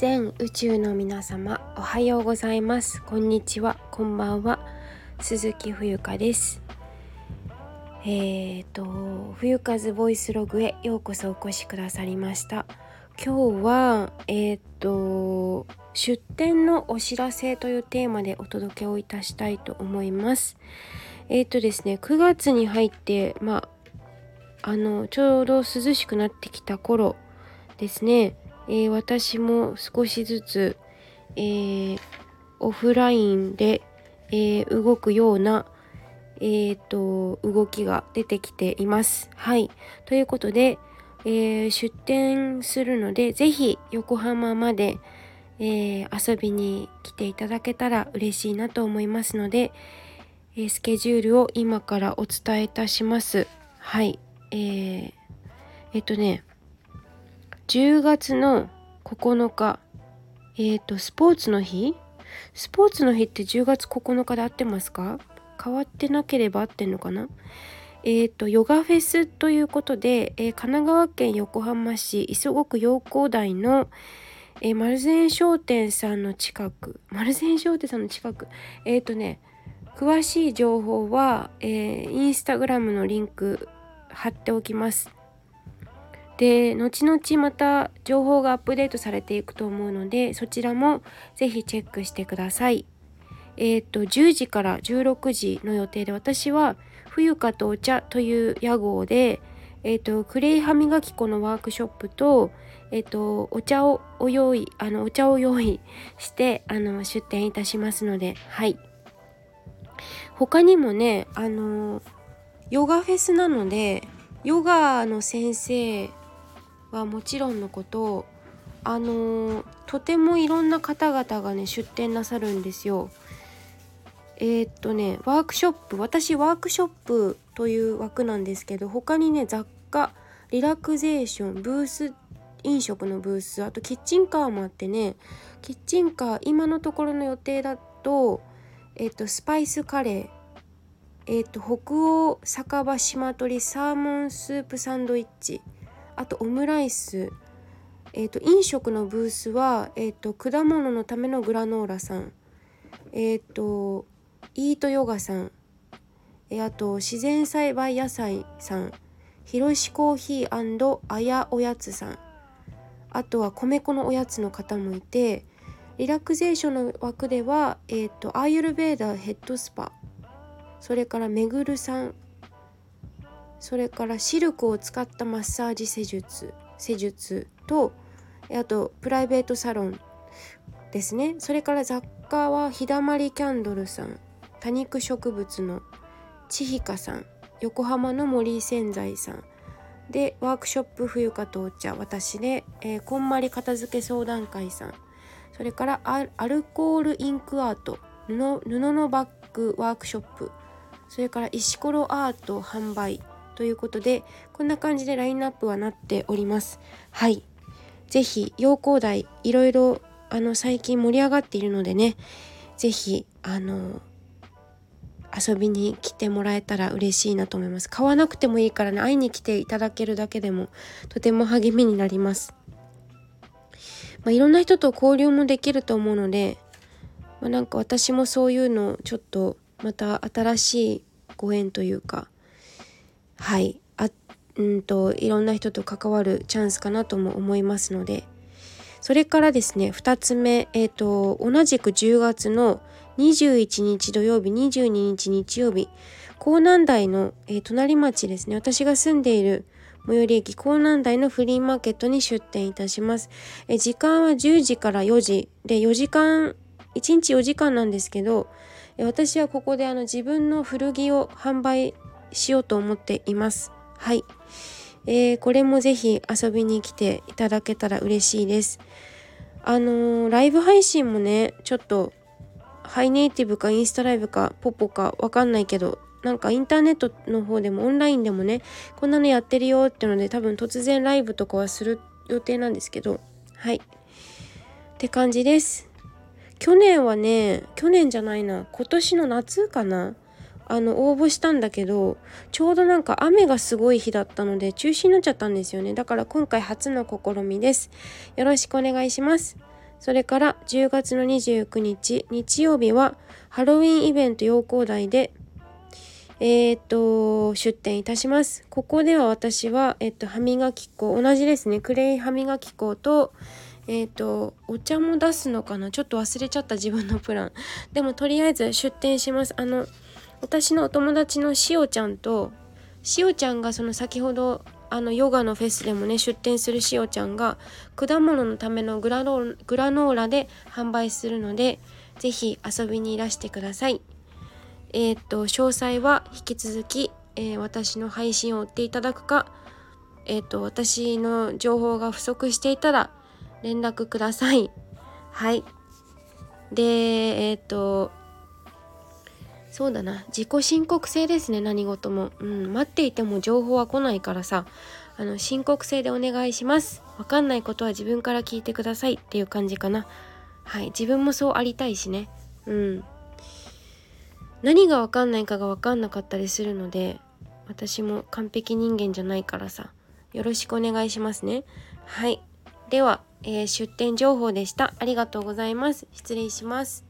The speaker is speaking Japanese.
全宇宙の皆様おはようございます。こんにちは。こんばんは。鈴木冬香です。えーと冬風ボイスログへようこそお越しくださりました。今日はえーと出店のお知らせというテーマでお届けをいたしたいと思います。えーとですね9月に入ってまああのちょうど涼しくなってきた頃ですね。えー、私も少しずつ、えー、オフラインで、えー、動くような、えーと、動きが出てきています。はい。ということで、えー、出店するので、ぜひ横浜まで、えー、遊びに来ていただけたら嬉しいなと思いますので、えー、スケジュールを今からお伝えいたします。はい。えー、えっとね、10月の9日、えっ、ー、と、スポーツの日？スポーツの日って10月9日で合ってますか？変わってなければ合ってんのかな？えっ、ー、と、ヨガフェスということで、えー、神奈川県横浜市磯子区陽光台の、えー、丸善商店さんの近く、丸善商店さんの近く、えっ、とね、詳しい情報は、えインスタグラムのリンク貼っておきます。で後々また情報がアップデートされていくと思うのでそちらもぜひチェックしてください。えっ、と10時から16時の予定で私は冬香とお茶という屋号で、えっ、とクレイ歯磨き粉のワークショップと,、えっ、とお茶をお用意あのお茶を用意してあの出店いたしますのではい他にもねあのヨガフェスなのでヨガの先生はもちろんのことあのとてもいろんな方々がね出店なさるんですよ。えー、っとねワークショップ私ワークショップという枠なんですけど他にね雑貨リラクゼーションブース飲食のブースあとキッチンカーもあってねキッチンカー今のところの予定だとえっとスパイスカレーえっと北欧酒場島鳥サーモンスープサンドイッチあとオムライス。えーと、飲食のブースは、えーと、果物のためのグラノーラさん。えっ、ー、とイートヨガさん。えあと自然栽培野菜さん。広しコーヒーあやおやつさん。あとは米粉のおやつの方もいてリラクゼーションの枠では、えーとアーユルベーダーヘッドスパ。それからめぐるさん。それからシルクを使ったマッサージ施術施術とあとプライベートサロンですね。それから雑貨は日だまりキャンドルさん多肉植物の千ひかさん横浜の森洗剤さん。でワークショップ冬かとお茶私で、えー、こんまり片付け相談会さん。それからアルコールインクアート布のバッグワークショップ。それから石ころアート販売。ということでこんな感じでラインナップはなっております。はい。是非陽光台いろいろあの最近盛り上がっているのでね是非あの遊びに来てもらえたら嬉しいなと思います。買わなくてもいいからね会いに来ていただけるだけでもとても励みになります。まあ、いろんな人と交流もできると思うので、まあ、なんか私もそういうのちょっとまた新しいご縁というかはい。あうんといろんな人と関わるチャンスかなとも思いますので。それからですね2つ目、えーと、同じく10月の21日土曜日22日日曜日江南台の、えー、隣町ですね。私が住んでいる最寄り駅江南台のフリーマーケットに出店いたします。え時間は10時から4時で4時間1日4時間なんですけど私はここであの自分の古着を販売しようと思っています。はい。えー、これもぜひ遊びに来ていただけたら嬉しいです。あのー、ライブ配信もね、ちょっとハイネイティブかインスタライブかポポかわかんないけど、なんかインターネットの方でもオンラインでもね、こんなのやってるよってので多分突然ライブとかはする予定なんですけど、はい。って感じです。去年はね、去年じゃないな、今年の夏かなあの応募したんだけどちょうどなんか雨がすごい日だったので中止になっちゃったんですよね。だから今回初の試みです。よろしくお願いします。それから10月の29日日曜日はハロウィンイベント陽光台でえー、っと出店いたします。ここでは私は、えっと、歯磨き粉同じですね。クレイ歯磨き粉とえっ、とお茶も出すのかな？ちょっと忘れちゃった自分のプラン。でもとりあえず出店します。あの私のお友達のしおちゃんとしおちゃんがその先ほどあのヨガのフェスでもね出店するしおちゃんが果物のためのグラノーラで販売するので是非遊びにいらしてください。えっ、と詳細は引き続き、えー、私の配信を追っていただくか、えっ、と私の情報が不足していたら連絡ください。はい。でえっ、とそうだな。自己申告制ですね何事も、うん、待っていても情報は来ないからさ。あの申告制でお願いします。わかんないことは自分から聞いてください。っていう感じかな。はい自分もそうありたいしね。うん。何がわかんないかがわかんなかったりするので私も完璧人間じゃないからさ。よろしくお願いしますね。はい。では、えー、出店情報でした。ありがとうございます。失礼します。